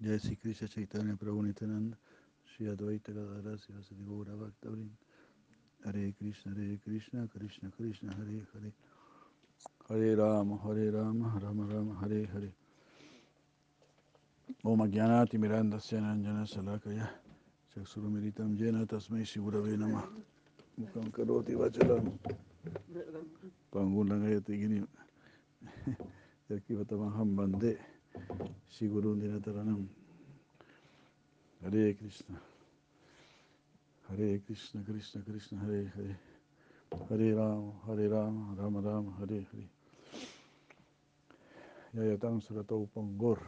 Jai Sri Krishna Chaitanya Prabhu Nityananda Shri Advaita Gadadhara Sivasati Gaura Bhaktavrin Hare Krishna Hare Krishna Krishna Krishna Hare Hare. Hare Rama Hare Rama Rama Rama Hare Hare. Om Agyanati Miranda Syananjana Salakaya Chaksurumiritam Jena Tasmai Shigurave Namah Mukam Karoti Vachalam. Pangulangayati Gini Yarkivatamaham Bande Shigurundinataranam Hare Krishna. Hare Krishna Krishna Krishna Hare Hare. Hare Rama Hare Rama Rama Rama Hare Hare. Yayatam Surato Pongor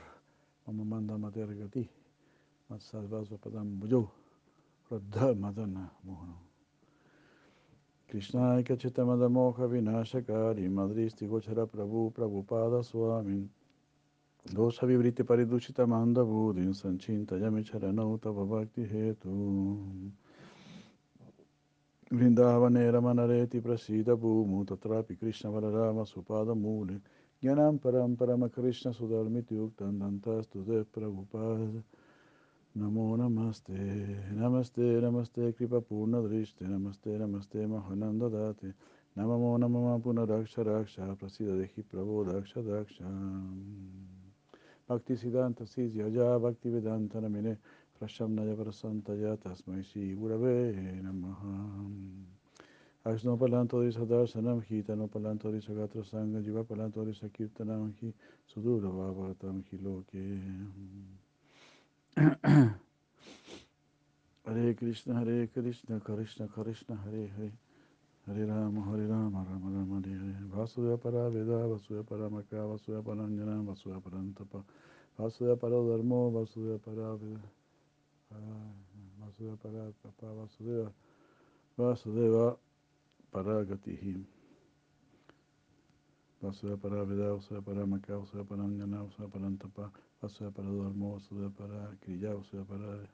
Mama Manda Matergati Matsalvasva Padam Bujo Radha Madana Mohana. Krishna Kachitamada Moha Vinashakari. Madristi Gochara Prabhu Prabhupada Swami Dosa Vibriti Paridushita Manda Budin Sanchinta Yami Charanauta Bhakti Hetu Vrindavanera Manareti Prasida Bhumu Tatrapi Krishna Vararama Supada Mule Gyanam Param Parama Krishna Sudharmiti Uktan Dantas Tude Prabhupada. Namo Namaste Namaste Namaste Kripa भक्ति सिद्धांत यजा भक्ति वेदांत मिने प्रशम नज प्रसंत तस्म श्री गुरवे नम अक्षनोपलांतोरी सदर्शनम ही तनोपलांतोरी सगात्र संग जीवा पलांतोरी सकीर्तनम ही सुदूर वावरतम ही लोके हरे कृष्ण हरे कृष्ण कृष्ण कृष्ण हरे Hare Hare Rama Hare Rama Rama Rama Hare Hare Vasudeva Para Veda Vasudeva Para Maka Vasudeva Para Anjana Vasudeva Para Antapa Vasudeva Para Dharmo Vasudeva Para Veda Vasudeva Para Papa Vasudeva Vasudeva Para Gatihi Vasudeva Para Veda Vasudeva Para Maka Vasudeva Para Vasudeva Para Antapa Vasudeva Para Dharmo Vasudeva Para Kriya Vasudeva Para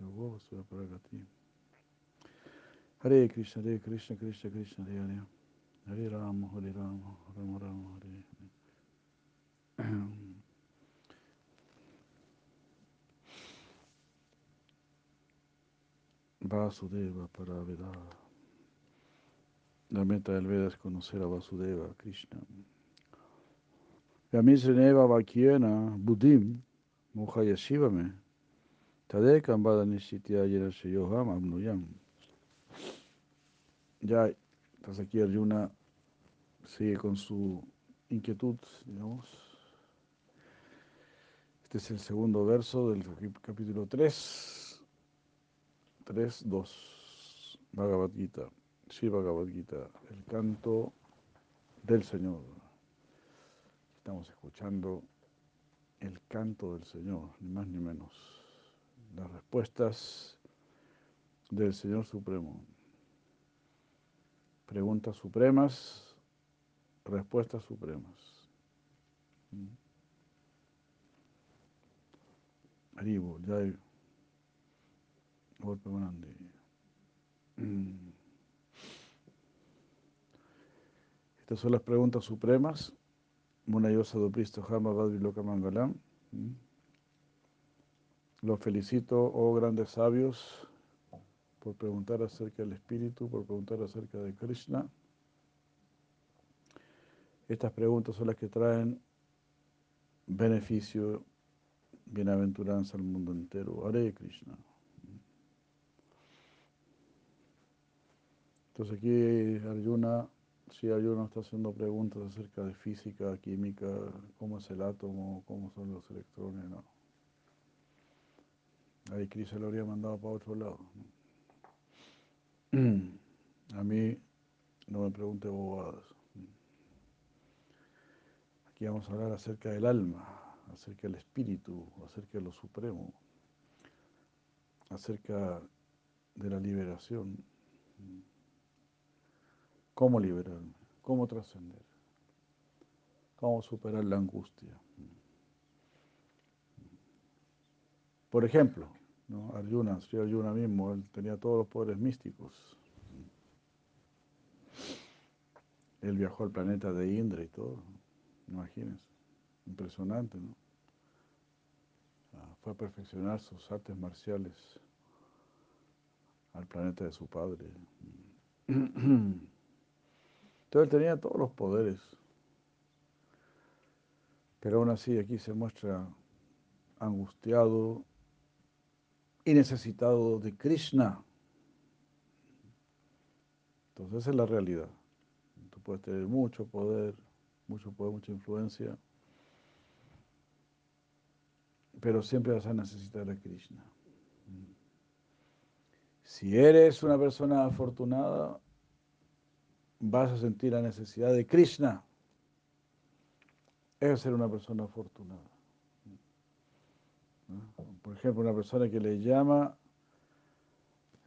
Yogo Vasudeva Para Gati Hare Krishna, Hare Krishna, Krishna Krishna, Hare Hare. Hare Rama, Hare Rama, Rama Rama, Hare Hare. Vasudeva para Veda. La meta del Veda es conocer a Vasudeva, Krishna. Yamisrineva Vakyena Buddhim Mohayashivame Tadekam Vadanishitya Yenashayoham Amnuyam. Ya, entonces aquí Arjuna sigue con su inquietud, digamos. Este es el segundo verso del capítulo 3, 3, 2, Bhagavad Gita, Sri Bhagavad Gita, el canto del Señor. Estamos escuchando el canto del Señor, ni más ni menos. Las respuestas del Señor Supremo. Preguntas supremas, respuestas supremas. Haribo, Jai, Golpe Grande. Estas son las preguntas supremas. Munayosa do Pristo Hama Vadviloka Mangalam. Los felicito, oh grandes sabios, por preguntar acerca del Espíritu, por preguntar acerca de Krishna. Estas preguntas son las que traen beneficio, bienaventuranza al mundo entero. Hare Krishna. Entonces aquí Arjuna, si Arjuna está haciendo preguntas acerca de física, química, cómo es el átomo, cómo son los electrones, no. Ahí Krishna lo habría mandado para otro lado. A mí no me pregunte bobadas. Aquí vamos a hablar acerca del alma, acerca del espíritu, acerca de lo supremo, acerca de la liberación. ¿Cómo liberarme? ¿Cómo trascender? ¿Cómo superar la angustia? Por ejemplo, ¿no? Arjuna, Sri Arjuna mismo, él tenía todos los poderes místicos. Él viajó al planeta de Indra y todo. Imagínense. Impresionante, ¿no? fue a perfeccionar sus artes marciales al planeta de su padre. Entonces él tenía todos los poderes. Pero aún así aquí se muestra angustiado y necesitado de Krishna. Entonces esa es la realidad. Tú puedes tener mucho poder, mucho poder, mucha influencia, pero siempre vas a necesitar de Krishna. Si eres una persona afortunada, vas a sentir la necesidad de Krishna. Es ser una persona afortunada. Por ejemplo, una persona que le llama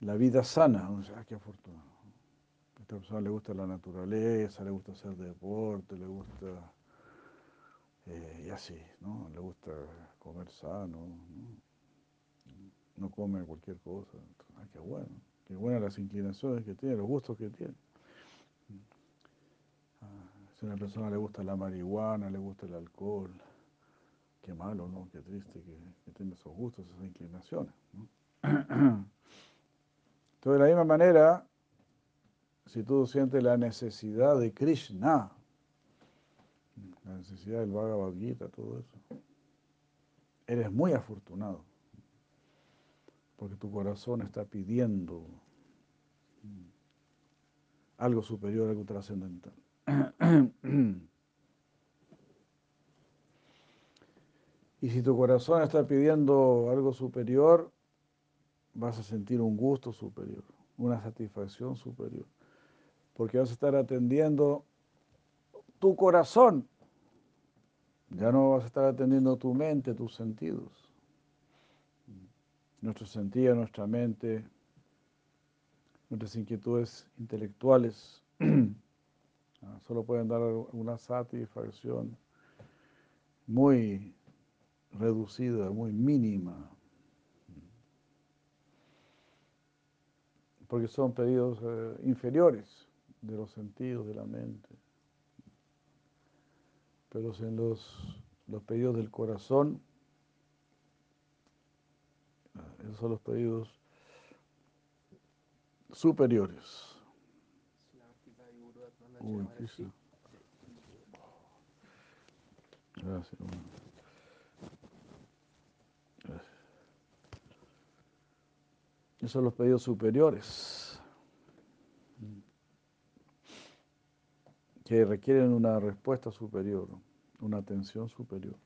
la vida sana, o sea, qué afortunado. A esta persona le gusta la naturaleza, le gusta hacer deporte, le gusta, eh, y así, ¿no? Le gusta comer sano, ¿no? come cualquier cosa. Ah, qué bueno, qué buenas las inclinaciones que tiene, los gustos que tiene. Ah, si a una persona le gusta la marihuana, le gusta el alcohol, qué malo, ¿no? Qué triste que, que tenga esos gustos, esas inclinaciones. Entonces, de la misma manera, si tú sientes la necesidad de Krishna, la necesidad del Bhagavad Gita, todo eso, eres muy afortunado, porque tu corazón está pidiendo algo superior, algo trascendental. Y si tu corazón está pidiendo algo superior, vas a sentir un gusto superior, una satisfacción superior, porque vas a estar atendiendo tu corazón, ya no vas a estar atendiendo tu mente, tus sentidos. Nuestros sentidos, nuestra mente, nuestras inquietudes intelectuales ah, solo pueden dar una satisfacción muy reducida, muy mínima, porque son pedidos eh, inferiores de los sentidos de la mente. Pero en los, los pedidos del corazón, eh, esos son los pedidos superiores. Uy, Gracias. Esos son los pedidos superiores que requieren una respuesta superior, una atención superior.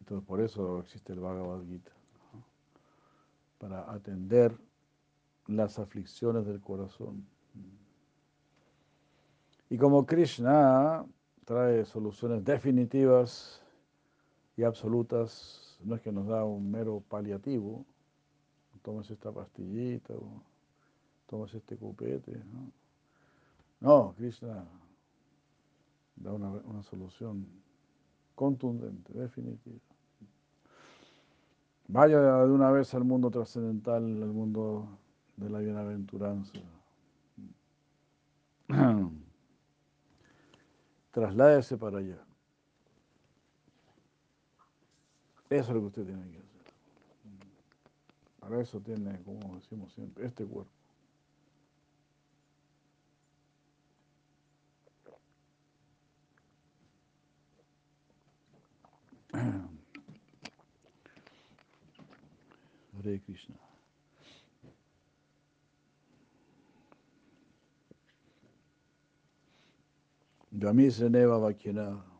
Entonces por eso existe el Bhagavad Gita, para atender las aflicciones del corazón. Y como Krishna trae soluciones definitivas y absolutas no es que nos da un mero paliativo, tomas esta pastillita o tomas este copete. No, no Krishna da una, una solución contundente, definitiva. Vaya de una vez al mundo trascendental, al mundo de la bienaventuranza. Trasládese para allá. Eso es lo que usted tiene que hacer. Para eso tiene, como decimos siempre, este cuerpo. Hare Krishna. Gami Seneva Vakyana.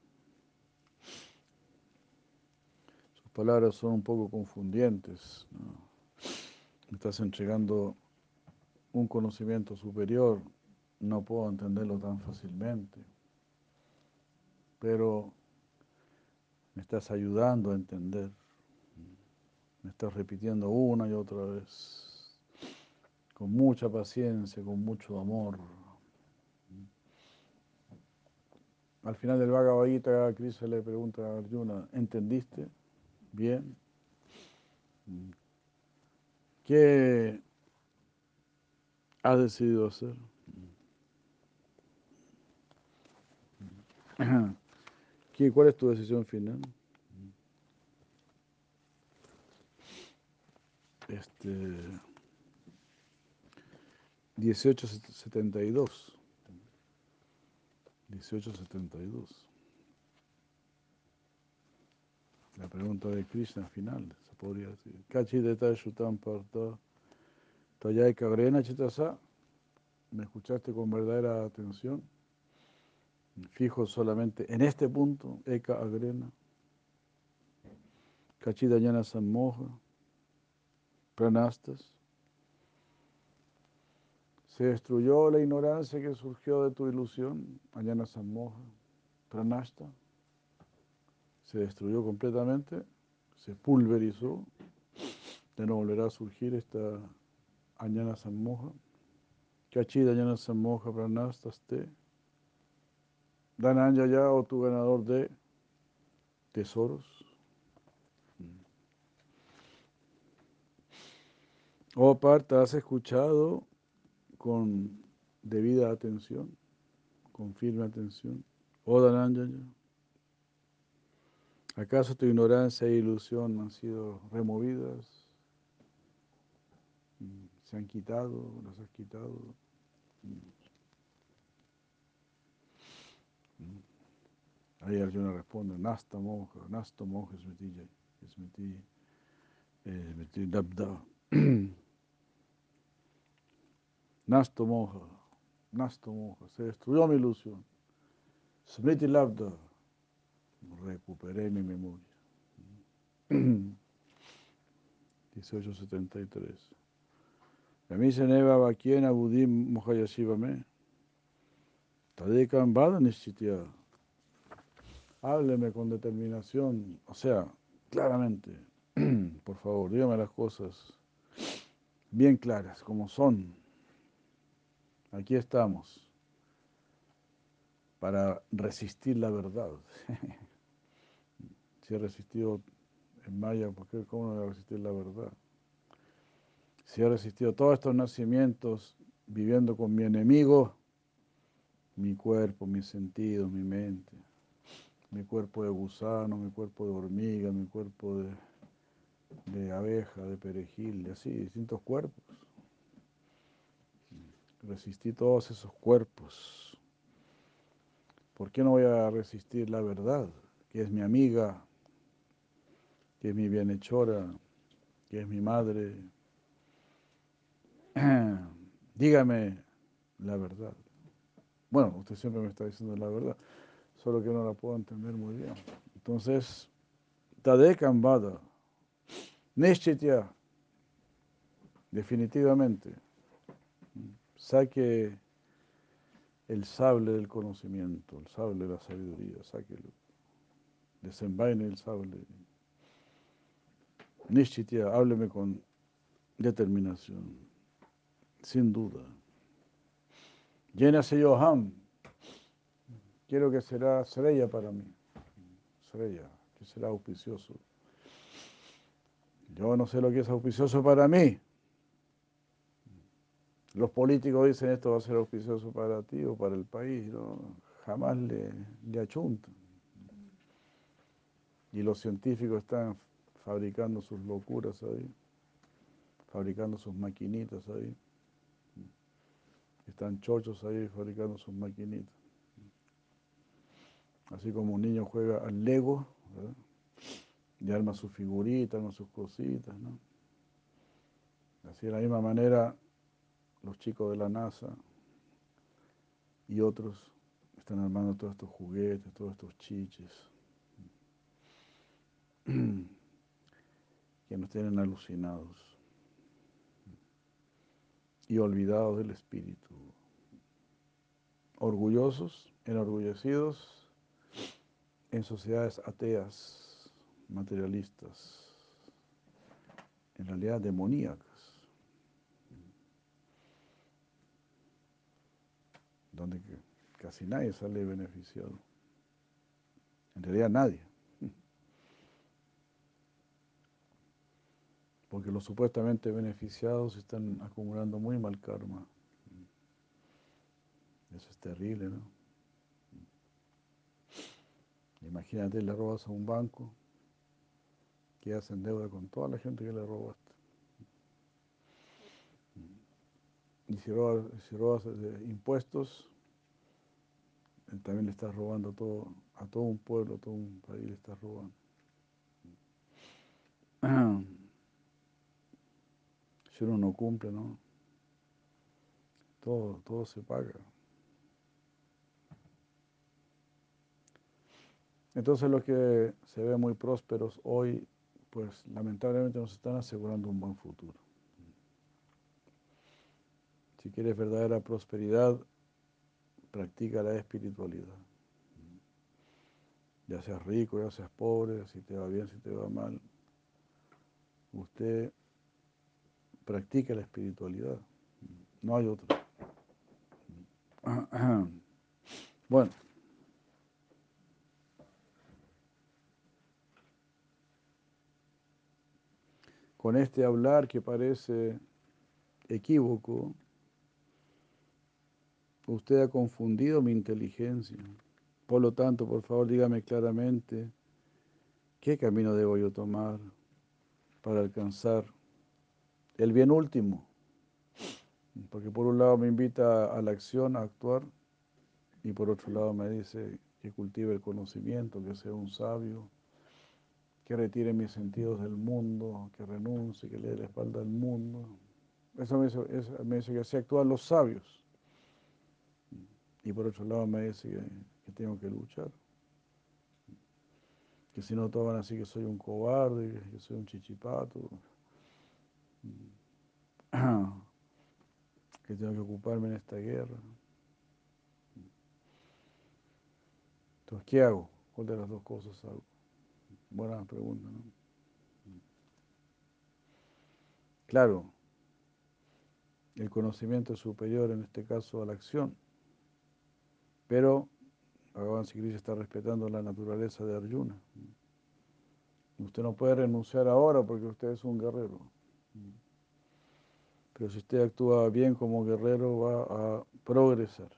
Palabras son un poco confundientes. Me estás entregando un conocimiento superior, no puedo entenderlo tan fácilmente. Pero me estás ayudando a entender. Me estás repitiendo una y otra vez, con mucha paciencia, con mucho amor. Al final del Bhagavad Gita, Krishna le pregunta a Arjuna, ¿entendiste? Bien. ¿Qué has decidido hacer? ¿Qué, ¿Cuál es tu decisión final? Este 1872. 1872. La pregunta de Krishna final, se podría decir. Kachideta Shutam Parta Tayai Kagrena Chitasa. ¿Me escuchaste con verdadera atención? Fijo solamente en este punto, Eka Agrena. Kachidayana Sammoha. Pranastas. Se destruyó la ignorancia que surgió de tu ilusión, Ayana Sammoha, Pranasta. Se destruyó completamente, se pulverizó. De no volverá a surgir esta Añana Sammoha. Kachida Añana Sammoha Pranastaste. Dananya ya o tu ganador de tesoros. Oh Parta, ¿has escuchado con debida atención, con firme atención? Oh Dananya, ¿acaso tu ignorancia e ilusión han sido removidas? ¿Se han quitado? ¿Las has quitado? Ahí Arjuna responde, Nasta moja, Nasta moja smriti, smriti, smriti dabda. Nasto moja, Nasto moja, se destruyó mi ilusión. Smriti labda, recuperé mi memoria. 1873. Yami se neva vaquiena budim vada nishchitya. Hábleme con determinación, o sea, claramente, por favor, dígame las cosas bien claras, como son. Aquí estamos para resistir la verdad. si he resistido en Maya, ¿por qué cómo no voy a resistir la verdad? Si he resistido todos estos nacimientos viviendo con mi enemigo, mi cuerpo, mis sentidos, mi mente, mi cuerpo de gusano, mi cuerpo de hormiga, mi cuerpo de, de abeja, de perejil, de así, distintos cuerpos. Resistí todos esos cuerpos. ¿Por qué no voy a resistir la verdad, que es mi amiga, que es mi bienhechora, que es mi madre? Dígame la verdad. Bueno, usted siempre me está diciendo la verdad, solo que no la puedo entender muy bien. Entonces, Tadekam Vada, Nishchitya, definitivamente, saque el sable del conocimiento, el sable de la sabiduría, sáquelo, desenvaine el sable. Nishchitya, hábleme con determinación, sin duda. Llénase Yoham, quiero que será Sreya para mí, Sreya, que será auspicioso. Yo no sé lo que es auspicioso para mí. Los políticos dicen esto va a ser auspicioso para ti o para el país, ¿no? jamás le, le. Y los científicos están fabricando sus locuras ahí, fabricando sus maquinitas ahí. Están chochos ahí fabricando sus maquinitas. Así como un niño juega al Lego, ¿verdad? y arma sus figuritas, arma sus cositas, ¿no? Así de la misma manera, los chicos de la NASA y otros están armando todos estos juguetes, todos estos chiches, que nos tienen alucinados y olvidados del espíritu, orgullosos, enorgullecidos en sociedades ateas materialistas, en realidad demoníacas, donde casi nadie sale beneficiado. En realidad nadie. Porque los supuestamente beneficiados están acumulando muy mal karma. Eso es terrible, ¿no? Imagínate, le robas a un banco, quedas en deuda con toda la gente que le robaste. Y si robas, si robas eh, impuestos, eh, también le estás robando a todo, a todo un pueblo, a todo un país le estás robando. Si uno no cumple, ¿no? Todo, todo se paga. Entonces los que se ven muy prósperos hoy, pues lamentablemente nos están asegurando un buen futuro. Si quieres verdadera prosperidad, practica la espiritualidad. Ya seas rico, ya seas pobre, si te va bien, si te va mal. Usted practica la espiritualidad. No hay otra. Bueno. Con este hablar que parece equívoco, usted ha confundido mi inteligencia. Por lo tanto, por favor, dígame claramente qué camino debo yo tomar para alcanzar el bien último. Porque por un lado me invita a la acción, a actuar, y por otro lado me dice que cultive el conocimiento, que sea un sabio, que retire mis sentidos del mundo, que renuncie, que le dé la espalda al mundo. Eso me dice, me dice que así actúan los sabios. Y por otro lado me dice que, tengo que luchar. Que si no toman así que soy un cobarde, que soy un chichipato. Que tengo que ocuparme en esta guerra. Entonces, ¿qué hago? ¿Cuál de las dos cosas hago? Buena pregunta, ¿no? Claro, el conocimiento es superior en este caso a la acción. Pero Bhagavan Sikri está respetando la naturaleza de Arjuna. Usted no puede renunciar ahora porque usted es un guerrero. Pero si usted actúa bien como guerrero va a progresar.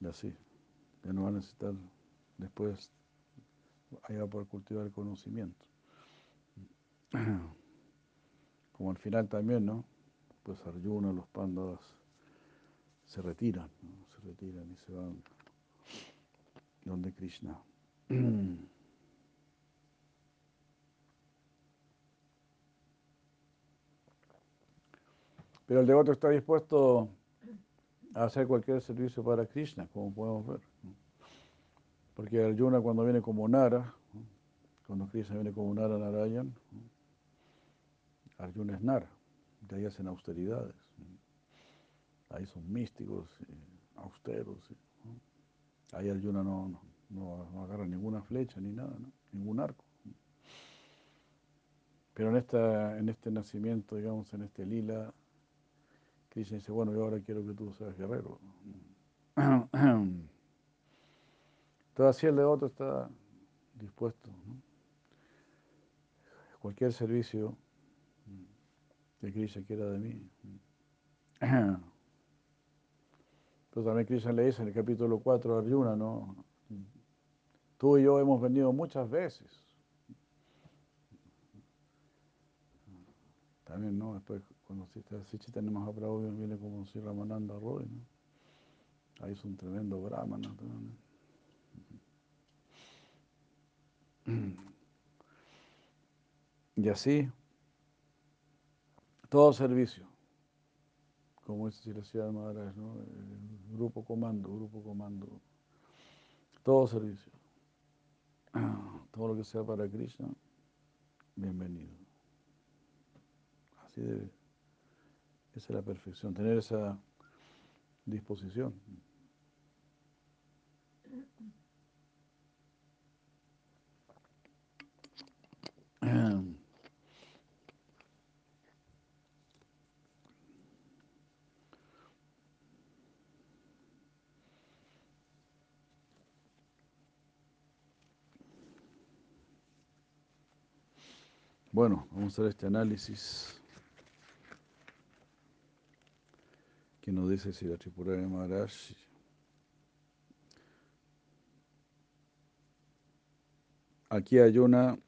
Y así, ya no va a necesitar después allá por cultivar el conocimiento. Como al final también, ¿no? pues Arjuna, los pandas se retiran, se retiran y se van donde Krishna. Pero el devoto está dispuesto a hacer cualquier servicio para Krishna, como podemos ver. Porque Arjuna cuando viene como Nara, cuando Krishna viene como Nara Narayan, Arjuna es Nara de ahí hacen austeridades. Ahí son místicos, austeros. Ahí Arjuna no, no, no, agarra ninguna flecha ni nada, ningún arco. Pero en, esta, en este nacimiento, digamos, en este lila, Krishna dice, bueno, yo ahora quiero que tú seas guerrero. Entonces así el devoto está dispuesto. Cualquier servicio que Krishna quiera de mí. Pero también Krishna le dice en el capítulo 4 de Arjuna, ¿no? Tú y yo hemos venido muchas veces. También, ¿no? Después, cuando si tenemos a Prabhu, viene como si Ramananda Roy, ¿no? Ahí es un tremendo brahmana. Y así, todo servicio, como es decía Maharaj, ¿no? El grupo comando, grupo comando, todo servicio, todo lo que sea para Krishna, bienvenido. Así debe, esa es la perfección, tener esa disposición. Bueno, vamos a hacer este análisis que nos dice si la Tripura de Maharaj aquí hay una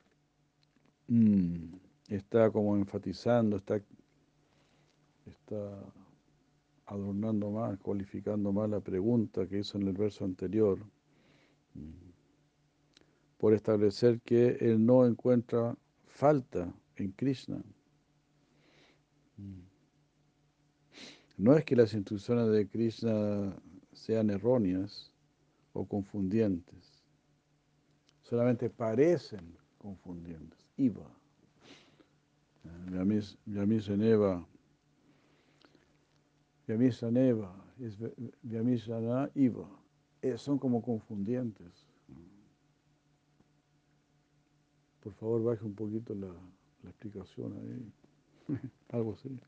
mm, está como enfatizando, está, está adornando más, cualificando más la pregunta que hizo en el verso anterior, por establecer que él no encuentra falta en Krishna. No es que las instrucciones de Krishna sean erróneas o confundientes, solamente parecen confundientes. Iva. Vyamisaneva. Vyamisaneva. Vyamisana Iva. Eh, son como confundientes. Por favor, baje un poquito la, la explicación ahí. Algo así.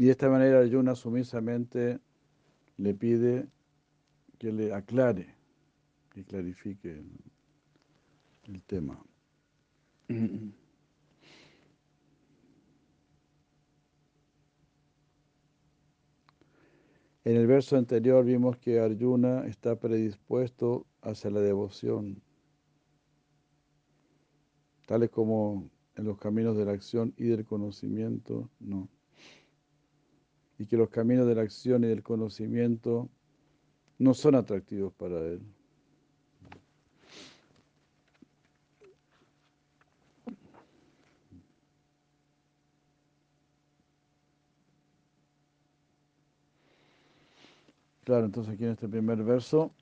Y de esta manera Yuna sumisamente le pide que le aclare, que clarifique el tema. En el verso anterior vimos que Arjuna está predispuesto hacia la devoción, tales como en los caminos de la acción y del conocimiento, no y que los caminos de la acción y del conocimiento no son atractivos para él. Claro, entonces aquí en este primer verso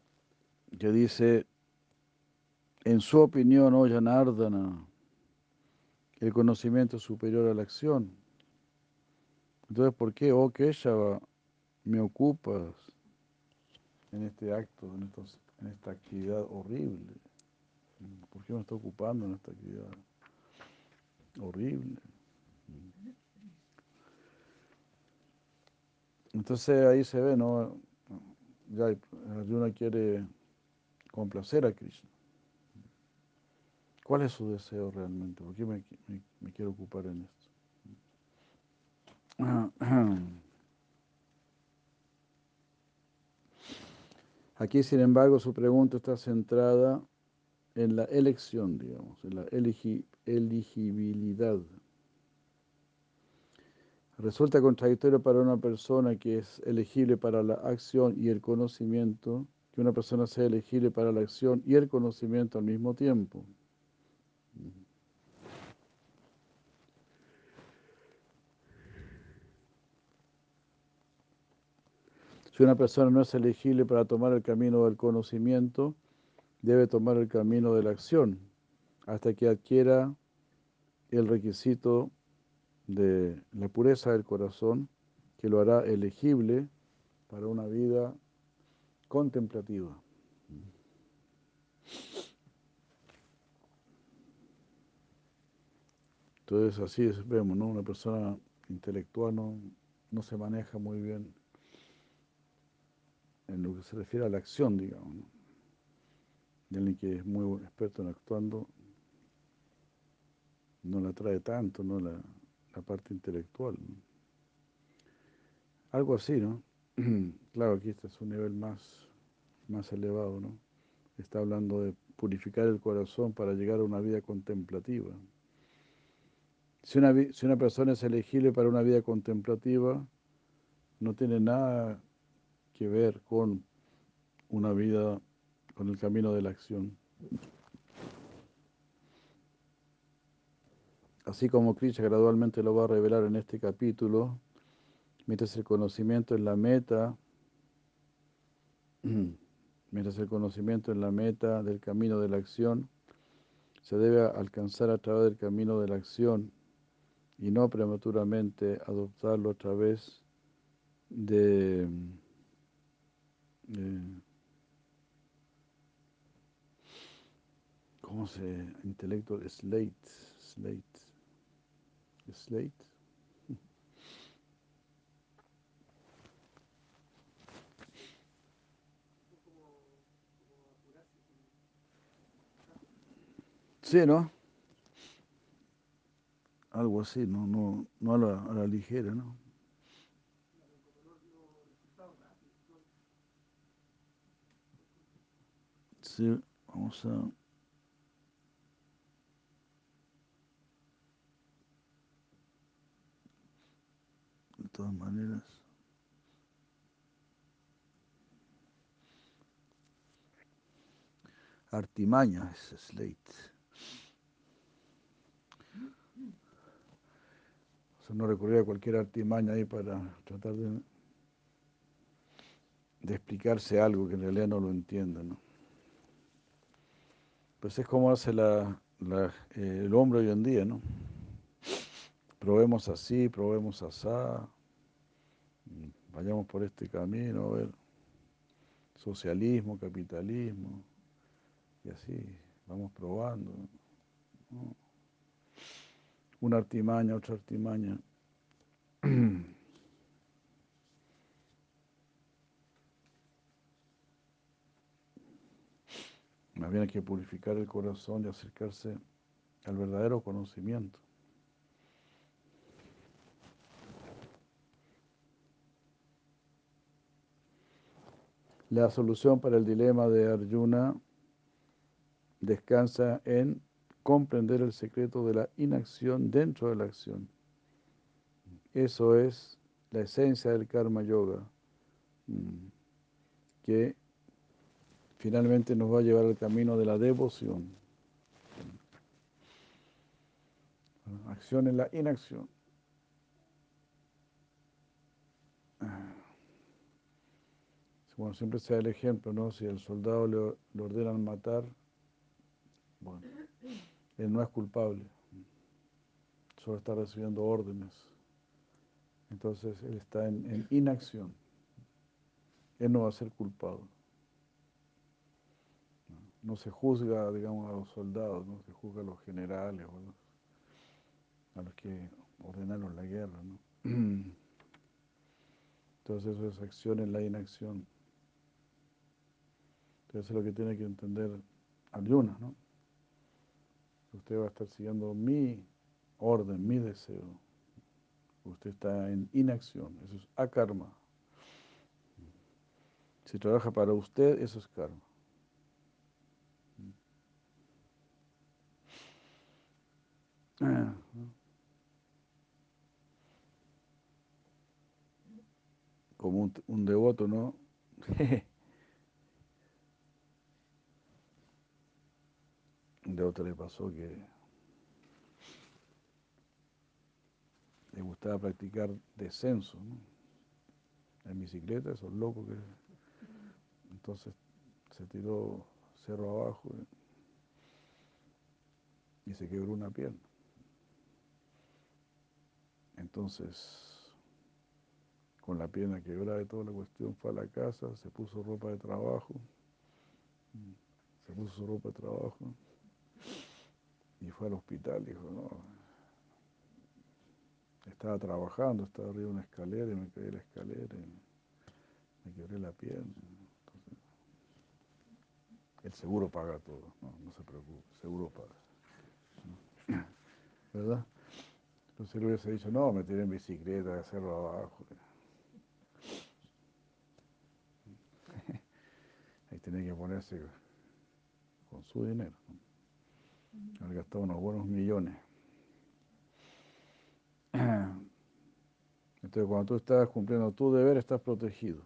que dice, en su opinión, oh Janardana, el conocimiento es superior a la acción. Entonces, ¿por qué, oh Keshava, me ocupas en este acto, en, esta actividad horrible? ¿Por qué me está ocupando en esta actividad horrible? Entonces ahí se ve, ¿no? Ya Arjuna quiere complacer a Krishna. ¿Cuál es su deseo realmente? ¿Por qué me quiero ocupar en esto? Aquí, sin embargo, su pregunta está centrada en la elección, digamos, en la elegibilidad. Resulta contradictorio para una persona que es elegible para la acción y el conocimiento, que una persona sea elegible para la acción y el conocimiento al mismo tiempo. Si una persona no es elegible para tomar el camino del conocimiento, debe tomar el camino de la acción hasta que adquiera el requisito de la pureza del corazón que lo hará elegible para una vida contemplativa. Entonces así vemos, ¿no? Una persona intelectual no, no se maneja muy bien en lo que se refiere a la acción, digamos. ¿no? Y alguien que es muy experto en actuando no la trae tanto, ¿no? La, la parte intelectual. Algo así, ¿no? claro, aquí este es un nivel más, más elevado, ¿no? Está hablando de purificar el corazón para llegar a una vida contemplativa. Si una, si una persona es elegible para una vida contemplativa, no tiene nada que ver con una vida, con el camino de la acción. Así como Krishna gradualmente lo va a revelar en este capítulo, mientras el conocimiento es la meta, mientras el conocimiento es la meta del camino de la acción, se debe alcanzar a través del camino de la acción y no prematuramente adoptarlo a través de eh, ¿cómo se intelecto slate slate slate Sí, ¿no? Algo así, no, no, no a la, a la ligera, ¿no? Vamos a... De todas maneras. Artimaña es Slate. O no recurrir a cualquier artimaña ahí para tratar de, de explicarse algo que en realidad no lo entienda, ¿no? Pues es como hace la, la, eh, el hombre hoy en día, ¿no? Probemos así, probemos así, vayamos por este camino, a ver, socialismo, capitalismo, y así, vamos probando. Una artimaña, otra artimaña. Más bien hay que purificar el corazón y acercarse al verdadero conocimiento. La solución para el dilema de Arjuna descansa en comprender el secreto de la inacción dentro de la acción. Eso es la esencia del karma yoga, mm, que finalmente nos va a llevar al camino de la devoción. Acción en la inacción. Bueno, siempre sea el ejemplo, ¿no? Si el soldado le, le ordenan matar, bueno, él no es culpable, solo está recibiendo órdenes. Entonces él está en, en inacción. Él no va a ser culpado. No se juzga, digamos, a los soldados, no se juzga a los generales o a los, a los que ordenaron la guerra. ¿no? Entonces eso es acción en la inacción. Entonces eso es lo que tiene que entender Arjuna, ¿no? Usted va a estar siguiendo mi orden, mi deseo. Usted está en inacción, eso es akarma. Si trabaja para usted, eso es karma. Ah, como un, un devoto, ¿no? un devoto le pasó que le gustaba practicar descenso, ¿no? En bicicleta, esos locos que... Entonces se tiró cerro abajo y, y se quebró una pierna. Entonces, con la pierna quebrada y toda la cuestión, fue a la casa, se puso ropa de trabajo, se puso su ropa de trabajo y fue al hospital. Dijo, no, estaba trabajando, estaba arriba de una escalera y me caí la escalera y me quebré la pierna. Entonces, el seguro paga todo, no, no se preocupe, el seguro paga. ¿Verdad? Entonces él hubiese dicho, no, me tiré en bicicleta de cerro abajo. Ahí tenía que ponerse con su dinero. Haber gastado unos buenos millones. Entonces cuando tú estás cumpliendo tu deber, estás protegido.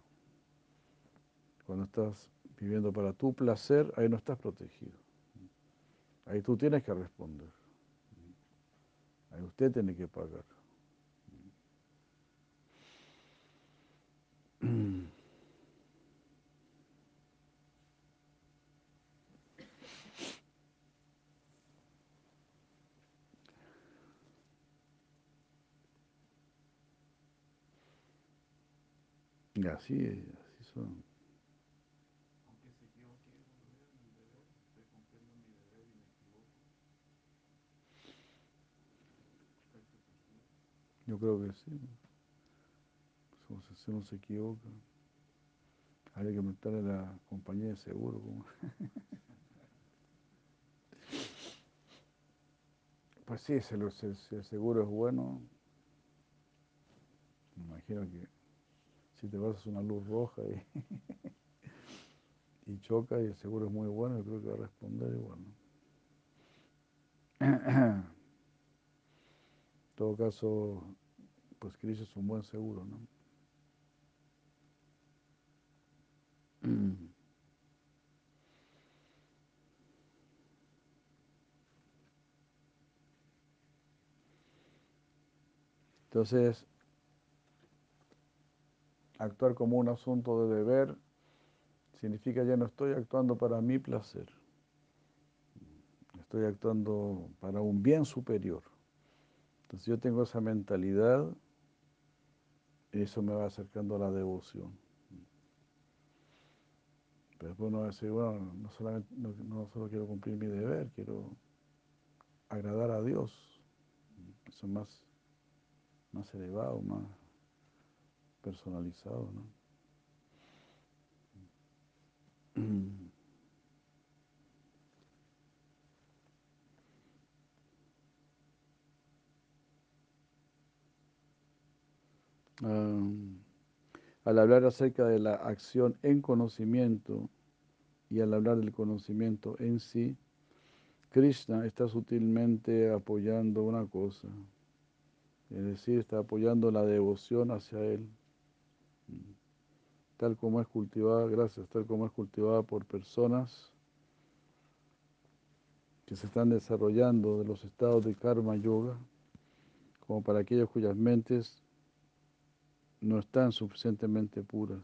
Cuando estás viviendo para tu placer, ahí no estás protegido. Ahí tú tienes que responder. Ahí usted tiene que pagar. Y así, así son. Aunque se equivoque uno en el deber, estoy cumpliendo mi deber y me equivoco. Perfecto castigo. Yo creo que sí. Si uno se equivoca, habría que preguntarle a la compañía de seguro. Pues sí, si el, seguro es bueno, me imagino que si te pasas una luz roja y y choca y el seguro es muy bueno, yo creo que va a responder igual. En todo caso, pues Krishna es un buen seguro, ¿no? Entonces, actuar como un asunto de deber significa ya no estoy actuando para mi placer, estoy actuando para un bien superior. Entonces yo tengo esa mentalidad eso me va acercando a la devoción. Pero después uno va a decir, bueno, no, solamente, no, no solo quiero cumplir mi deber, quiero agradar a Dios. Eso es más más elevado, más personalizado, ¿no? Um, al hablar acerca de la acción en conocimiento y al hablar del conocimiento en sí, Krishna está sutilmente apoyando una cosa, es decir, está apoyando la devoción hacia Él, tal como es cultivada, gracias, tal como es cultivada por personas que se están desarrollando de los estados de karma yoga, como para aquellos cuyas mentes no están suficientemente puras.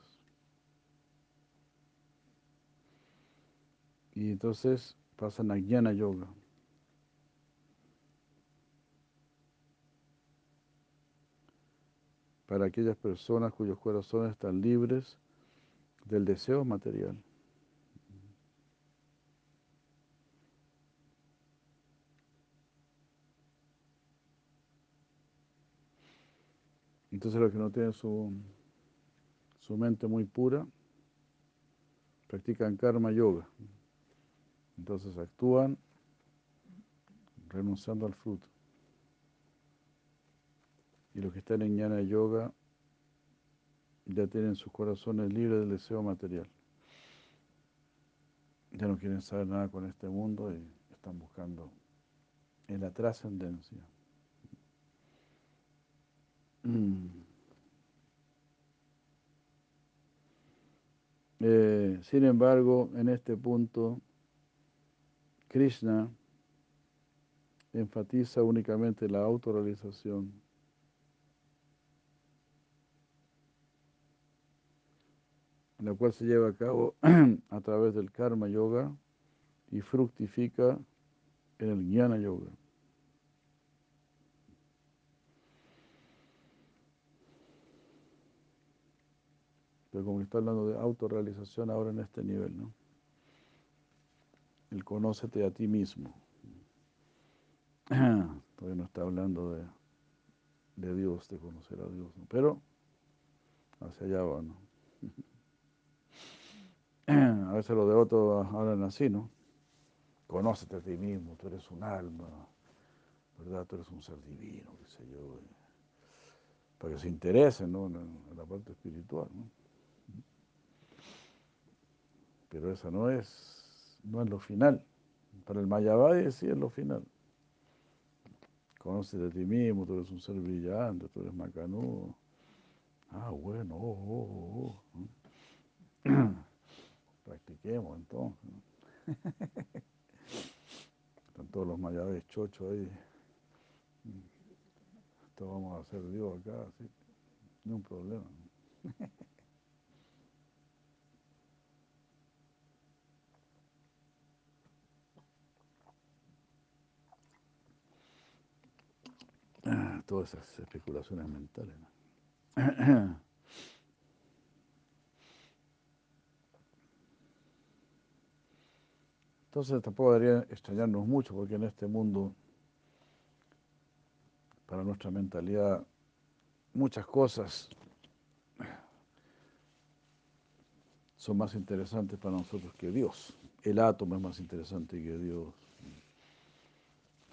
Y entonces pasan a jnana yoga. para aquellas personas cuyos corazones están libres del deseo material. Entonces los que no tienen su, su mente muy pura, practican karma yoga. Entonces actúan renunciando al fruto. Y los que están en jnana yoga ya tienen sus corazones libres del deseo material. Ya no quieren saber nada con este mundo y están buscando en la trascendencia. Mm. Eh, sin embargo, en este punto, Krishna enfatiza únicamente la autorrealización. la cual se lleva a cabo a través del karma yoga y fructifica en el jnana yoga. Como está hablando de autorrealización ahora en este nivel, ¿no? El conócete a ti mismo. Todavía no está hablando de, de Dios, de conocer a Dios, ¿no? Pero hacia allá va, ¿no? a veces los devotos hablan así, ¿no? Conócete a ti mismo, tú eres un alma, ¿verdad? Tú eres un ser divino, qué sé yo. Para que se interesen, ¿no? En la parte espiritual, ¿no? Pero esa no es, no es lo final. Para el Mayavadi sí es lo final. Conócete a ti mismo, tú eres un ser brillante, tú eres macanudo. Ah, bueno, oh, oh, oh. oh practiquemos entonces. Están todos los mayabes chochos ahí. Esto vamos a hacer Dios acá, así. No un problema. Todas esas especulaciones mentales. Entonces tampoco debería extrañarnos mucho porque en este mundo, para nuestra mentalidad, muchas cosas son más interesantes para nosotros que Dios. El átomo es más interesante que Dios.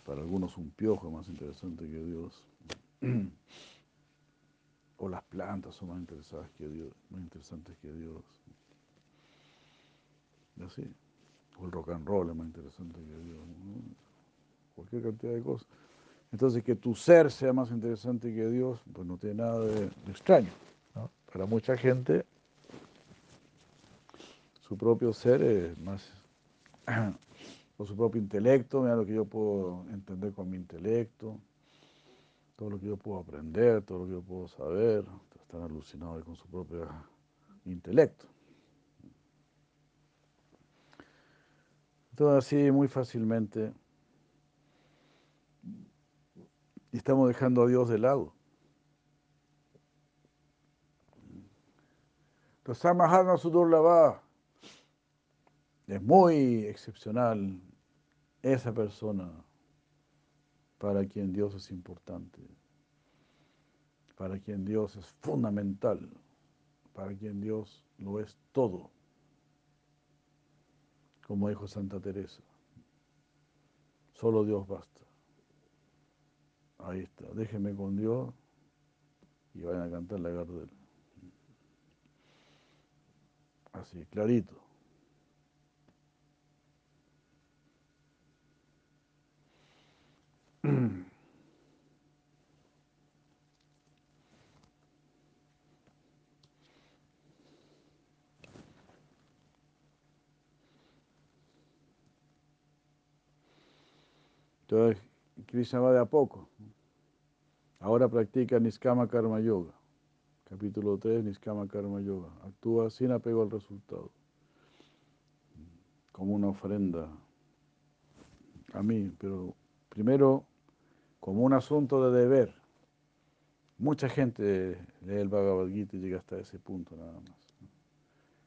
Para algunos un piojo es más interesante que Dios. O las plantas son más interesadas que Dios, más interesantes que Dios. Y así. O el rock and roll es más interesante que Dios. Cualquier cantidad de cosas. Entonces, que tu ser sea más interesante que Dios, pues no tiene nada de, extraño. Para mucha gente, su propio ser es más, o su propio intelecto, mira lo que yo puedo entender con mi intelecto, todo lo que yo puedo aprender, todo lo que yo puedo saber, están alucinados con su propio intelecto. Entonces así muy fácilmente estamos dejando a Dios de lado. Entonces es muy excepcional esa persona para quien Dios es importante, para quien Dios es fundamental, para quien Dios lo es todo, como dijo Santa Teresa. Solo Dios basta. Ahí está, déjeme con Dios y vayan a cantar la Gardel. Así, clarito. Entonces, Krishna va de a poco. Ahora practica Niskama Karma Yoga. Capítulo 3, Niskama Karma Yoga. Actúa sin apego al resultado. Como una ofrenda a mí, pero primero como un asunto de deber. Mucha gente lee el Bhagavad Gita y llega hasta ese punto nada más.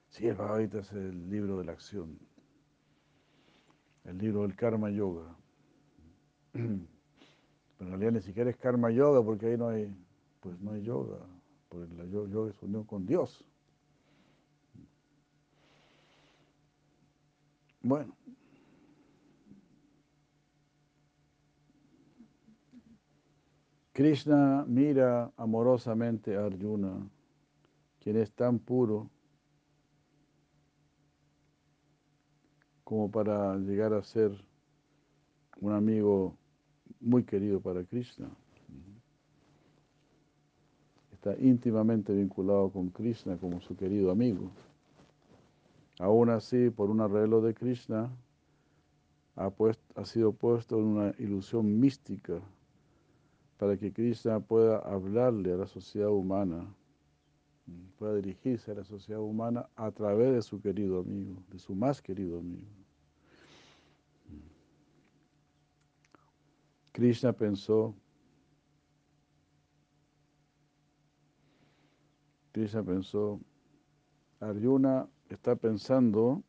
Sí, el Bhagavad Gita es el libro de la acción, el libro del Karma Yoga. Pero en realidad ni siquiera es Karma Yoga porque ahí no hay, pues no hay yoga, porque la yoga es unión con Dios. Bueno, Krishna mira amorosamente a Arjuna, quien es tan puro como para llegar a ser un amigo muy querido para Krishna. Está íntimamente vinculado con Krishna como su querido amigo. Aún así, por un arreglo de Krishna, ha, ha sido puesto en una ilusión mística para que Krishna pueda hablarle a la sociedad humana, pueda dirigirse a la sociedad humana a través de su querido amigo, de su más querido amigo. Krishna pensó, Krishna pensó, Arjuna está pensando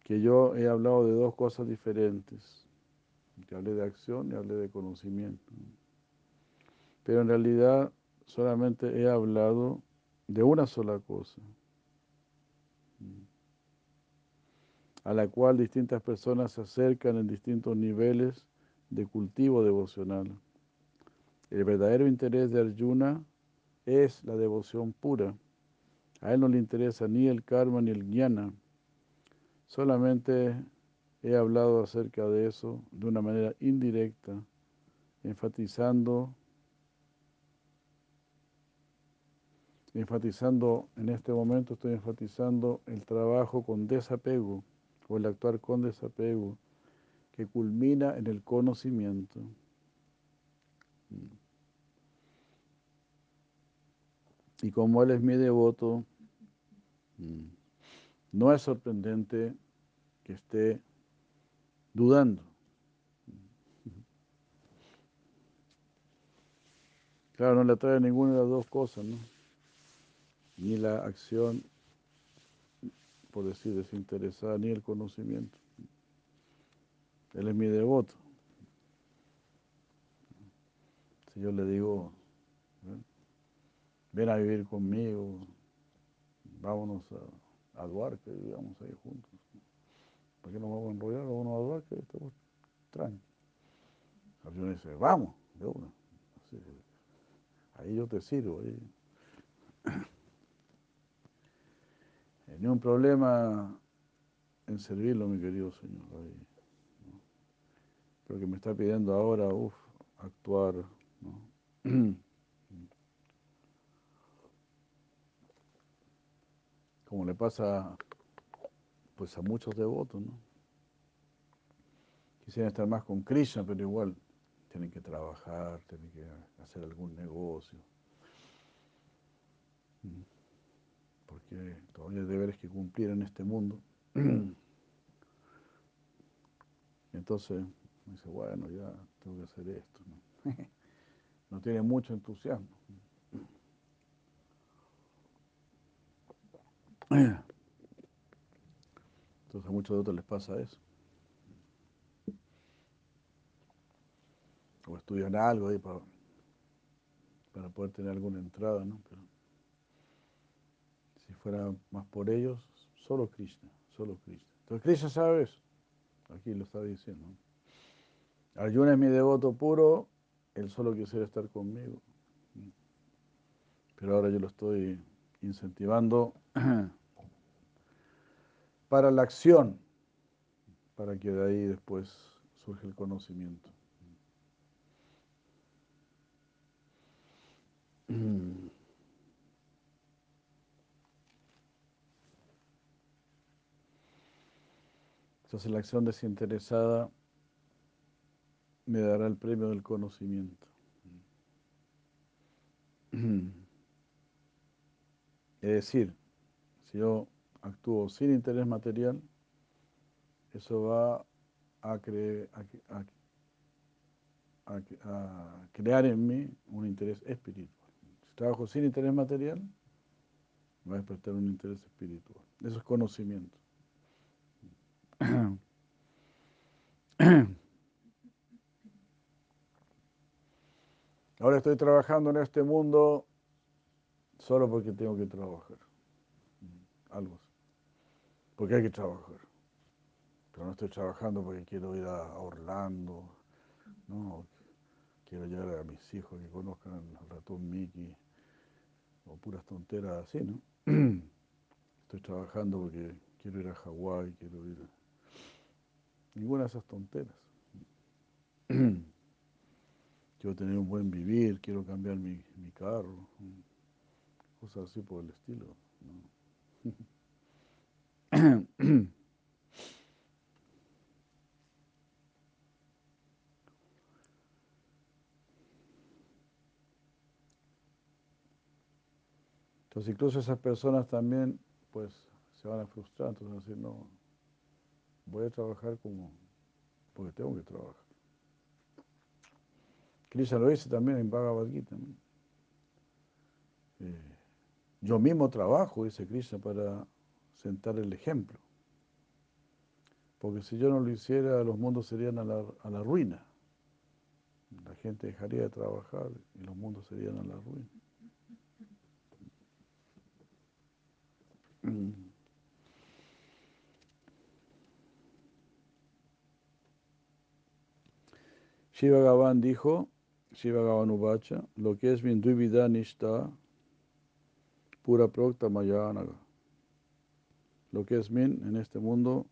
que yo he hablado de dos cosas diferentes que hablé de acción y hablé de conocimiento. Pero en realidad solamente he hablado de una sola cosa, a la cual distintas personas se acercan en distintos niveles de cultivo devocional. El verdadero interés de Arjuna es la devoción pura. A él no le interesa ni el karma ni el jnana. Solamente he hablado acerca de eso de una manera indirecta, enfatizando, enfatizando, en este momento estoy enfatizando el trabajo con desapego o el actuar con desapego que culmina en el conocimiento. Y como Él es mi devoto, no es sorprendente que esté dudando. Claro, no le atrae ninguna de las dos cosas, ¿no? Ni la acción, por decir, desinteresada, ni el conocimiento. Él es mi devoto. Si yo le digo, ven a vivir conmigo, vámonos a, a Duarte, vivamos ahí juntos. ¿Para qué nos vamos a enrollar? Vamos a Duarte, estamos tranquilos. Arjuna dice, vamos, de una. Así, ahí yo te sirvo. Ahí. Ni un problema en servirlo, mi querido Señor. Ahí. Pero que me está pidiendo ahora, uff, actuar, ¿no? Como le pasa pues a muchos devotos, ¿no? Quisieran estar más con Krishna, pero igual tienen que trabajar, tienen que hacer algún negocio. Porque todavía hay deberes que cumplir en este mundo. Entonces dice, bueno, ya tengo que hacer esto. ¿no? no tiene mucho entusiasmo. Entonces a muchos de otros les pasa eso. O estudian algo ahí para, para poder tener alguna entrada, ¿no? Pero si fuera más por ellos, solo Krishna, solo Krishna. Entonces Krishna sabe eso. Aquí lo está diciendo. Arjuna es mi devoto puro, él solo quisiera estar conmigo. Pero ahora yo lo estoy incentivando para la acción, para que de ahí después surja el conocimiento. Entonces la acción desinteresada me dará el premio del conocimiento. Es decir, si yo actúo sin interés material, eso va a, cre a, crear en mí un interés espiritual. Si trabajo sin interés material, va a despertar un interés espiritual. Eso es conocimiento. Ahora estoy trabajando en este mundo solo porque tengo que trabajar. Algo. Porque hay que trabajar. Pero no estoy trabajando porque quiero ir a Orlando, no, quiero llevar a mis hijos que conozcan al ratón Mickey, o puras tonteras así, ¿no? Estoy trabajando porque quiero ir a Hawái, quiero ir a... Ninguna de esas tonteras. quiero tener un buen vivir, quiero cambiar mi, mi carro, cosas así por el estilo. ¿no? Entonces incluso esas personas también pues se van a frustrar, entonces decir, no, voy a trabajar como, porque tengo que trabajar. Krishna lo dice también en Bhagavad Gita. Eh, yo mismo trabajo, dice Krishna, para sentar el ejemplo. Porque si yo no lo hiciera, los mundos serían a la, a la ruina. La gente dejaría de trabajar y los mundos serían a la ruina. Shiva Gavan dijo, Shiva Gavan Ubacha, lo que es mi Dvivida Nishta, pura procta Mayanaga. Lo que es min en este mundo,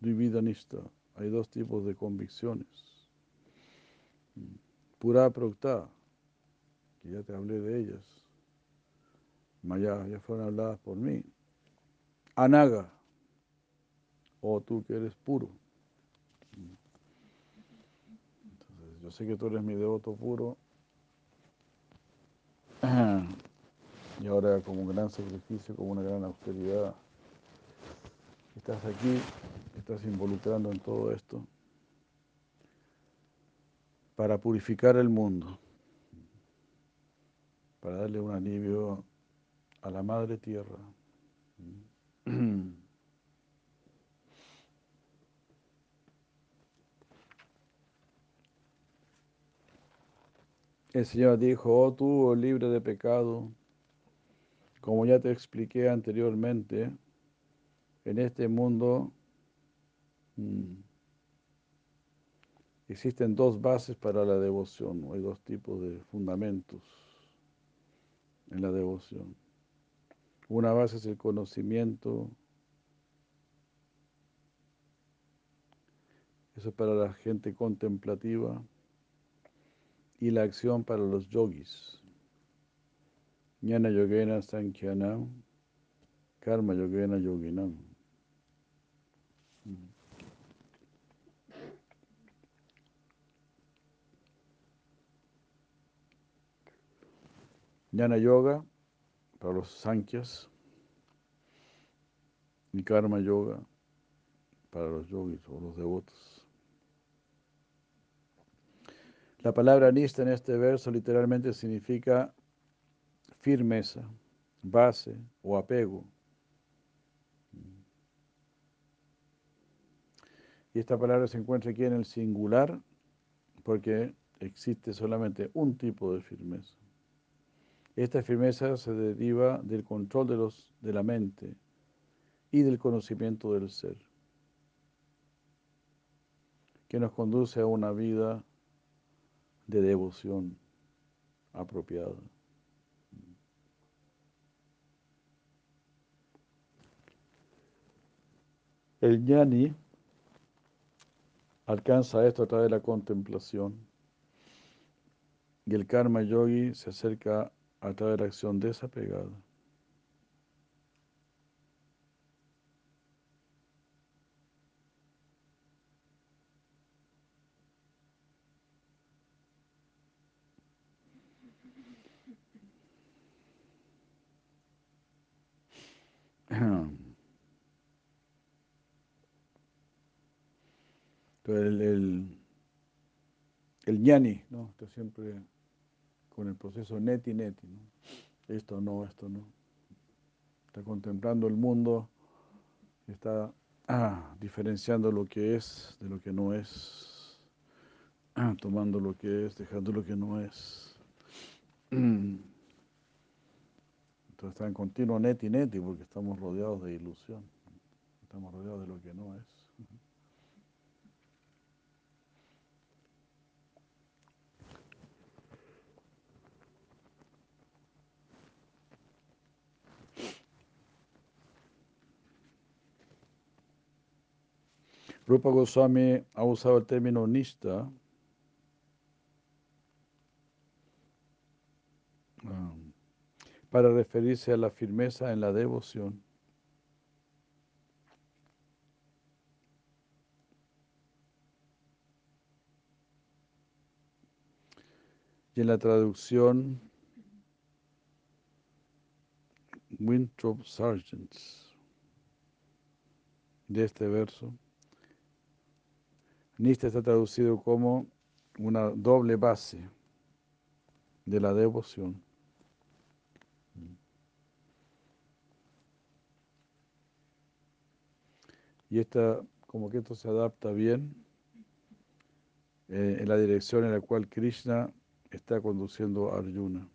Dvivida Nishta. Hay dos tipos de convicciones. Pura procta, que ya te hablé de ellas. Maya, ya fueron habladas por mí. Anaga, o tú que eres puro. Entonces, yo sé que tú eres mi devoto puro. Y ahora como un gran sacrificio, como una gran austeridad, estás aquí, estás involucrando en todo esto para purificar el mundo, para darle un alivio a la madre tierra. El Señor dijo, oh tú, oh libre de pecado, como ya te expliqué anteriormente, en este mundo mmm, existen dos bases para la devoción, hay dos tipos de fundamentos en la devoción. Una base es el conocimiento Eso es para la gente contemplativa y la acción para los yogis. Jnana yogena sankhyanam, karma yogena yoginam. Jnana yoga para los sankyas y karma yoga para los yogis o los devotos. La palabra nista en este verso literalmente significa firmeza, base o apego. Y esta palabra se encuentra aquí en el singular porque existe solamente un tipo de firmeza. Esta firmeza se deriva del control de, los, de la mente y del conocimiento del ser, que nos conduce a una vida de devoción apropiada. El ñani alcanza esto a través de la contemplación y el karma yogi se acerca a través de la acción desapegada. el, el, el ñani, ¿no? Está siempre con el proceso neti neti. Esto no, esto no. Está contemplando el mundo, está ah, diferenciando lo que es de lo que no es, ah, tomando lo que es, dejando lo que no es. Entonces está en continuo neti neti porque estamos rodeados de ilusión, estamos rodeados de lo que no es. Rupa Goswami ha usado el término nista um, para referirse a la firmeza en la devoción. Y en la traducción, Winthrop Sargent de este verso, Nista está traducido como una doble base de la devoción. Y esta, como que esto se adapta bien eh, en la dirección en la cual Krishna está conduciendo a Arjuna.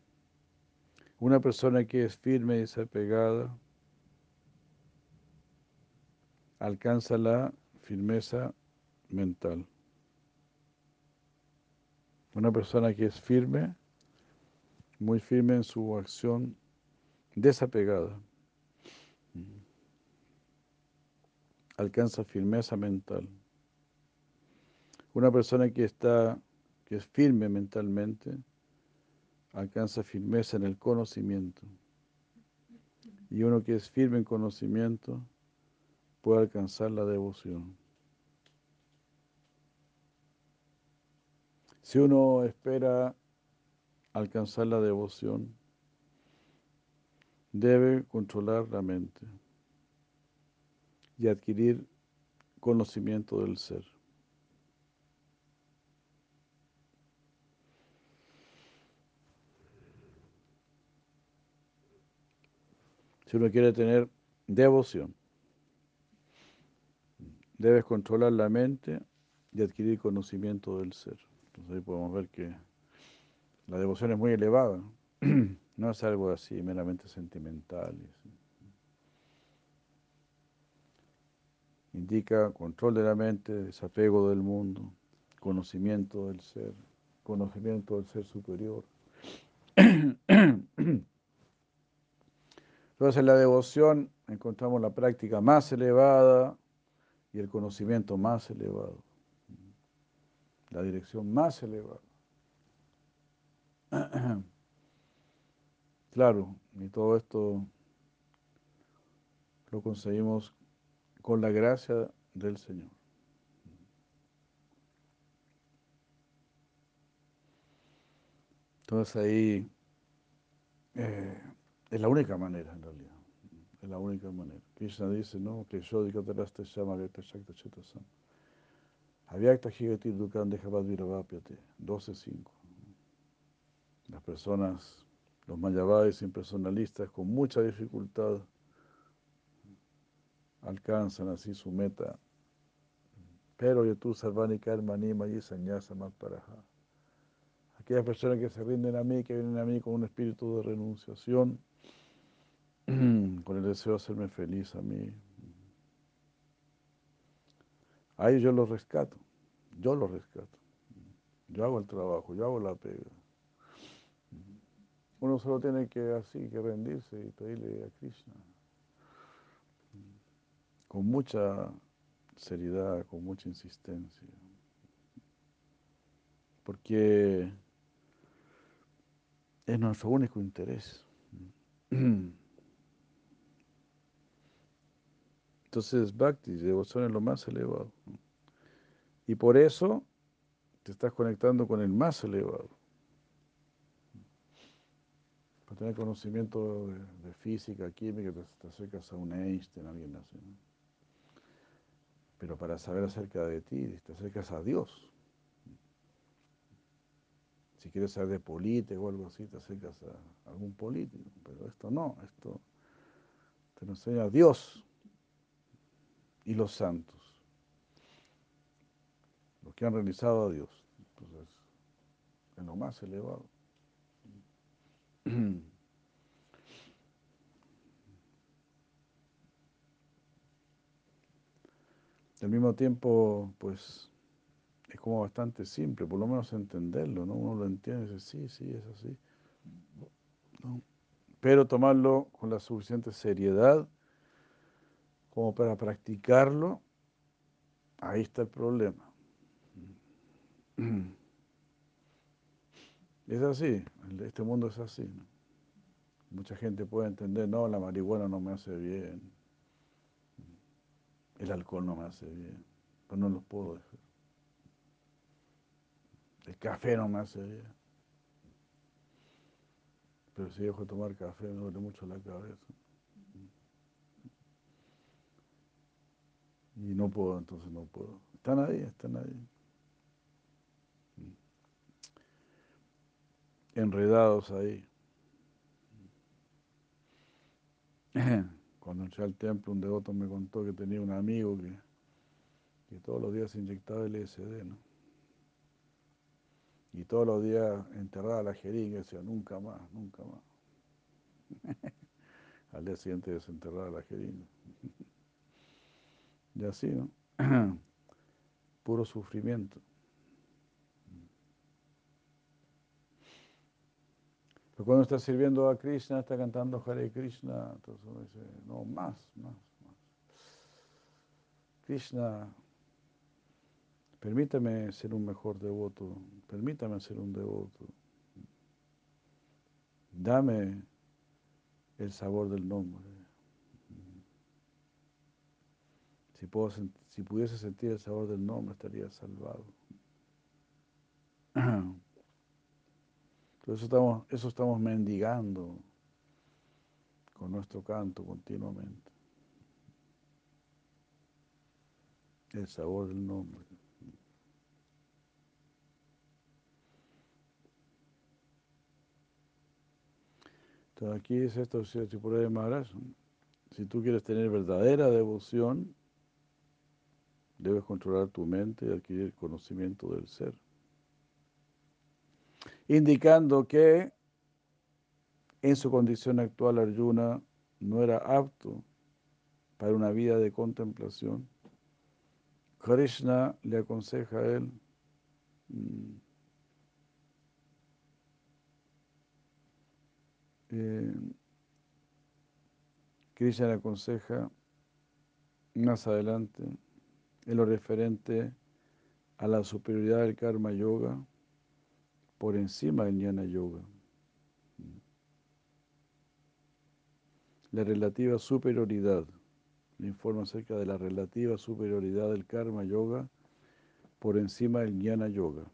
Una persona que es firme y desapegada alcanza la firmeza mental. Una persona que es firme, muy firme en su acción, desapegada, alcanza firmeza mental. Una persona que está, que es firme mentalmente, alcanza firmeza en el conocimiento. Y uno que es firme en conocimiento puede alcanzar la devoción. Si uno espera alcanzar la devoción, debe controlar la mente y adquirir conocimiento del ser. Si uno quiere tener devoción, debes controlar la mente y adquirir conocimiento del ser. Entonces ahí podemos ver que la devoción es muy elevada, no es algo así meramente sentimental. Indica control de la mente, desapego del mundo, conocimiento del ser, conocimiento del ser superior. Entonces en la devoción encontramos la práctica más elevada y el conocimiento más elevado. La dirección más elevada. Claro, y todo esto lo conseguimos con la gracia del Señor. Entonces ahí eh, es la única manera en realidad. Es la única manera. Krishna dice, no, que yo digo te te llama Shakta Chetasam. Avyakta Higati Dukan Viravapiate, 12.5. Las personas, los mayavais impersonalistas, con mucha dificultad alcanzan así su meta. Pero yo tú, Sarvani Karmanima y Sanyasa Matparaja aquellas personas que se rinden a mí, que vienen a mí con un espíritu de renunciación, con el deseo de hacerme feliz a mí. Ahí yo los rescato, yo los rescato. Yo hago el trabajo, yo hago la pega. Uno solo tiene que así, que rendirse y pedirle a Krishna. Con mucha seriedad, con mucha insistencia. Porque es nuestro único interés. Entonces, Bhakti, devoción es lo más elevado. Y por eso te estás conectando con el más elevado. Para tener conocimiento de, física, química, te, acercas a un Einstein, alguien así. Pero para saber acerca de ti, te acercas a Dios. Si quieres saber de política o algo así, te acercas a algún político. Pero esto no, esto te lo enseña Dios y los santos. Los que han realizado a Dios. Entonces, es lo más elevado. Al mismo tiempo, pues es como bastante simple, por lo menos entenderlo, ¿no? Uno lo entiende y dice, sí, sí, es así. Pero tomarlo con la suficiente seriedad como para practicarlo, ahí está el problema. Es así, este mundo es así. Mucha gente puede entender, no, la marihuana no me hace bien, el alcohol no me hace bien, pero no los puedo dejar. El café no me hace bien. Pero si dejo de tomar café me duele mucho la cabeza. Y no puedo, entonces no puedo. Están ahí, están ahí. Enredados ahí. Cuando entré al templo, un devoto me contó que tenía un amigo que, que todos los días se inyectaba LSD, ¿no? Y todos los días enterraba la jeringa decía, nunca más, nunca más. Al día siguiente desenterraba la jeringa. Y así, ¿no? Puro sufrimiento. Pero cuando está sirviendo a Krishna, está cantando Hare Krishna, entonces uno dice, no, más, más, más. Krishna Permítame ser un mejor devoto, permítame ser un devoto. Dame el sabor del nombre. Si, si pudiese sentir el sabor del nombre, estaría salvado. Entonces estamos, eso estamos mendigando con nuestro canto continuamente. El sabor del nombre. aquí es esto, Maharaj. Si tú quieres tener verdadera devoción, debes controlar tu mente y adquirir conocimiento del ser. Indicando que en su condición actual Arjuna no era apto para una vida de contemplación. Krishna le aconseja a él mm, eh, Krishna le aconseja más adelante en lo referente a la superioridad del karma yoga por encima del jnana yoga. La relativa superioridad, le informa acerca de la relativa superioridad del karma yoga por encima del jnana yoga.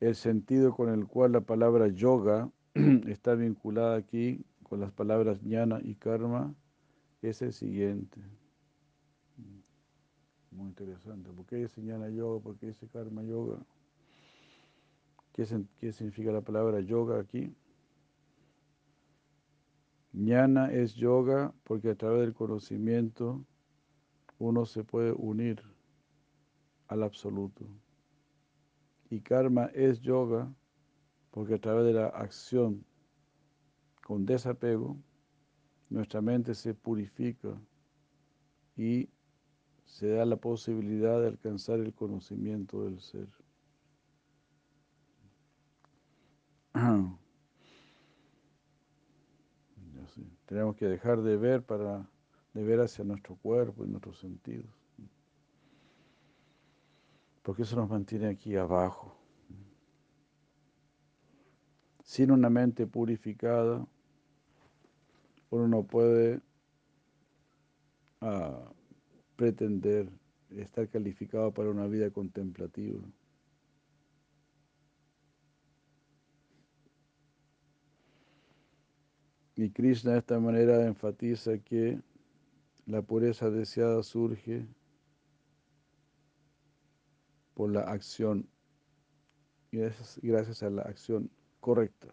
El sentido con el cual la palabra yoga está vinculada aquí con las palabras jnana y karma es el siguiente. Muy interesante. ¿Por qué dice jnana yoga? ¿Por qué dice karma yoga? ¿Qué, ¿Qué, significa la palabra yoga aquí? Jnana es yoga porque a través del conocimiento uno se puede unir al absoluto. Y karma es yoga porque a través de la acción con desapego, nuestra mente se purifica y se da la posibilidad de alcanzar el conocimiento del ser. Tenemos que dejar de ver para de ver hacia nuestro cuerpo y nuestros sentidos. Porque eso nos mantiene aquí abajo. Sin una mente purificada, uno no puede ah, pretender estar calificado para una vida contemplativa. Y Krishna de esta manera enfatiza que la pureza deseada surge por la acción y gracias a la acción correcta.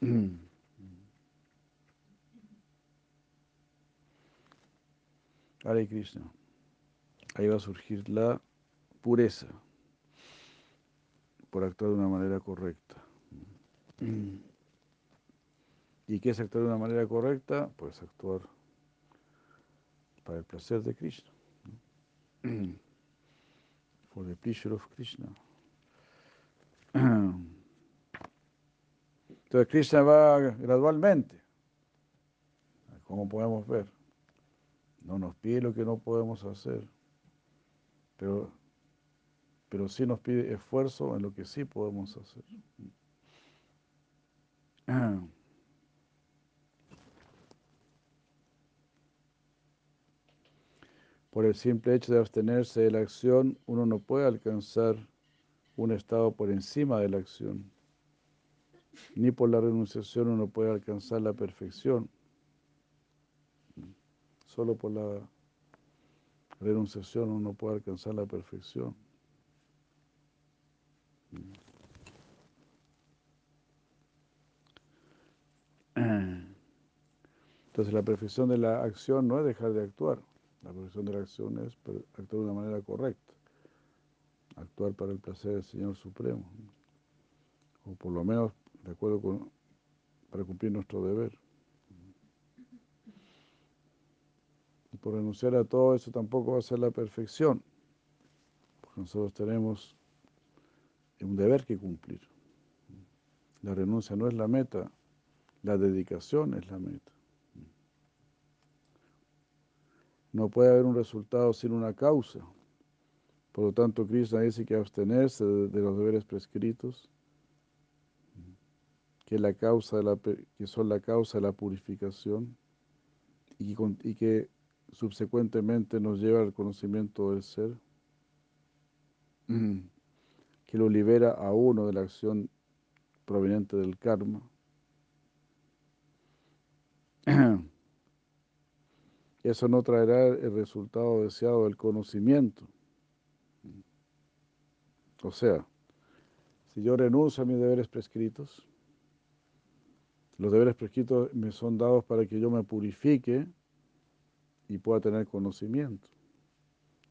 Hare Krishna. Ahí va a surgir la pureza por actuar de una manera correcta. ¿Y qué es actuar de una manera correcta? Pues actuar para el placer de Krishna. For the pleasure of Krishna. Entonces Krishna va gradualmente, como podemos ver. No nos pide lo que no podemos hacer, pero, pero sí nos pide esfuerzo en lo que sí podemos hacer. Por el simple hecho de abstenerse de la acción, uno no puede alcanzar un estado por encima de la acción. Ni por la renunciación uno puede alcanzar la perfección. Solo por la renunciación uno puede alcanzar la perfección. Entonces la perfección de la acción no es dejar de actuar. La perfección de la acción es actuar de una manera correcta. Actuar para el placer del Señor Supremo. O por lo menos de acuerdo con, para cumplir nuestro deber. Y por renunciar a todo eso tampoco va a ser la perfección. Porque nosotros tenemos un deber que cumplir. La renuncia no es la meta, la dedicación es la meta. No puede haber un resultado sin una causa. Por lo tanto, Krishna dice que abstenerse de, los deberes prescritos, que, la causa de la, que son la causa de la purificación y y que subsecuentemente nos lleva al conocimiento del ser, que lo libera a uno de la acción proveniente del karma. Eso no traerá el resultado deseado del conocimiento. O sea, si yo renuncio a mis deberes prescritos, los deberes prescritos me son dados para que yo me purifique y pueda tener conocimiento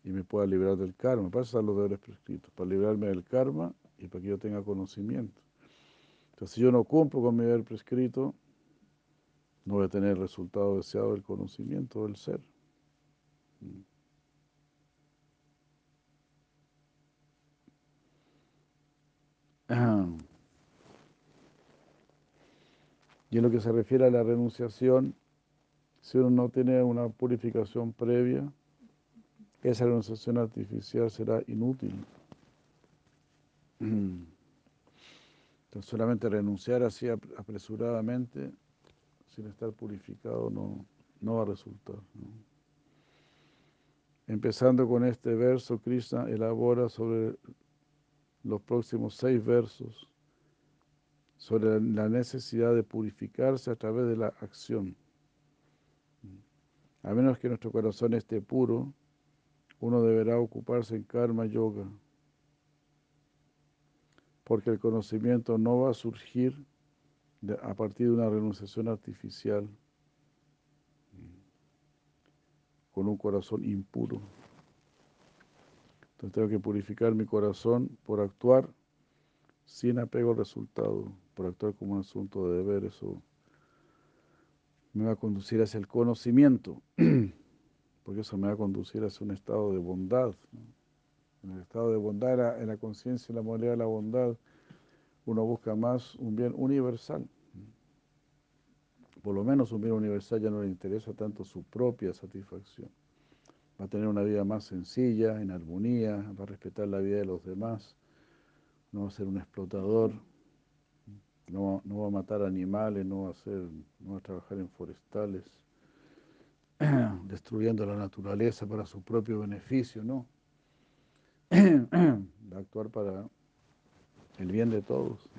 y me pueda librar del karma. Para eso están los deberes prescritos, para librarme del karma y para que yo tenga conocimiento. Entonces, si yo no cumplo con mi deber prescrito, no voy a tener el resultado deseado del conocimiento del ser. Y en lo que se refiere a la renunciación, Si uno no tiene una purificación previa, esa renunciación artificial será inútil. Entonces solamente renunciar así apresuradamente, sin estar purificado, no, no va a resultar. Empezando con este verso, Krishna elabora sobre los próximos seis versos, sobre la necesidad de purificarse a través de la acción. A menos que nuestro corazón esté puro, uno deberá ocuparse en karma yoga, porque el conocimiento no va a surgir a partir de una renunciación artificial con un corazón impuro. Entonces tengo que purificar mi corazón por actuar sin apego al resultado, por actuar como un asunto de deber. Eso me va a conducir hacia el conocimiento, porque eso me va a conducir hacia un estado de bondad. En el estado de bondad, en la conciencia y la modalidad de la bondad, uno busca más un bien universal. Por lo menos un bien universal ya no le interesa tanto su propia satisfacción. Va a tener una vida más sencilla, en armonía, va a respetar la vida de los demás, no va a ser un explotador, no, no va a matar animales, no va a, ser, no va a trabajar en forestales, destruyendo la naturaleza para su propio beneficio, no. Va a actuar para el bien de todos.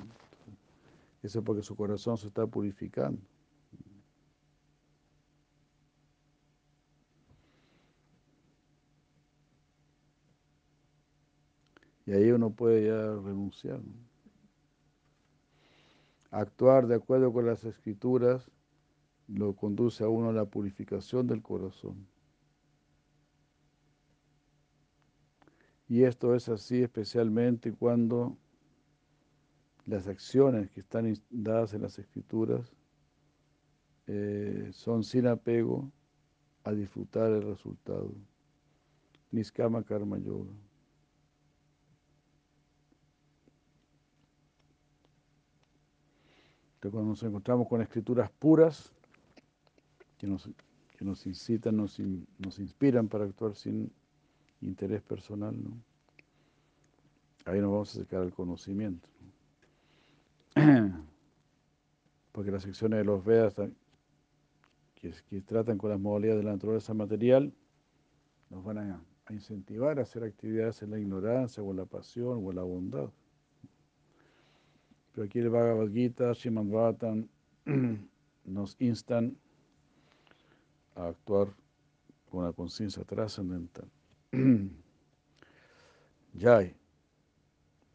Eso es porque su corazón se está purificando. Y ahí uno puede ya renunciar. Actuar de acuerdo con las escrituras lo conduce a uno a la purificación del corazón. Y esto es así especialmente cuando las acciones que están dadas en las escrituras eh, son sin apego a disfrutar el resultado. Niskama Karma Yoga. Cuando nos encontramos con escrituras puras, que nos, que nos incitan, nos, nos inspiran para actuar sin interés personal, ahí nos vamos a acercar al conocimiento. Porque las secciones de los Vedas que, que, tratan con las modalidades de la naturaleza material nos van a, a, incentivar a hacer actividades en la ignorancia o en la pasión o en la bondad. Pero aquí el Bhagavad Gita, Srimad Bhattan, nos instan a actuar con una conciencia trascendental. Jai.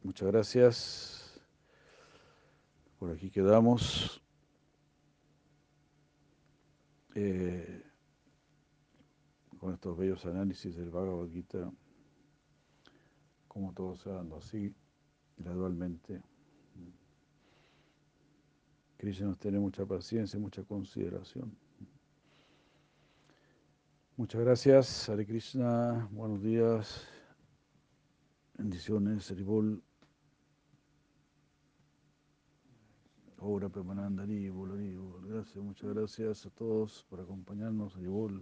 Muchas gracias. Por aquí quedamos. Eh, con estos bellos análisis del Bhagavad Gita, como todo se va dando así, gradualmente. Krishna nos tiene mucha paciencia, mucha consideración. Muchas gracias, Hare Krishna, buenos días, bendiciones, Haribol. Ahora Premanandari, Gracias, muchas gracias a todos por acompañarnos, Haribol.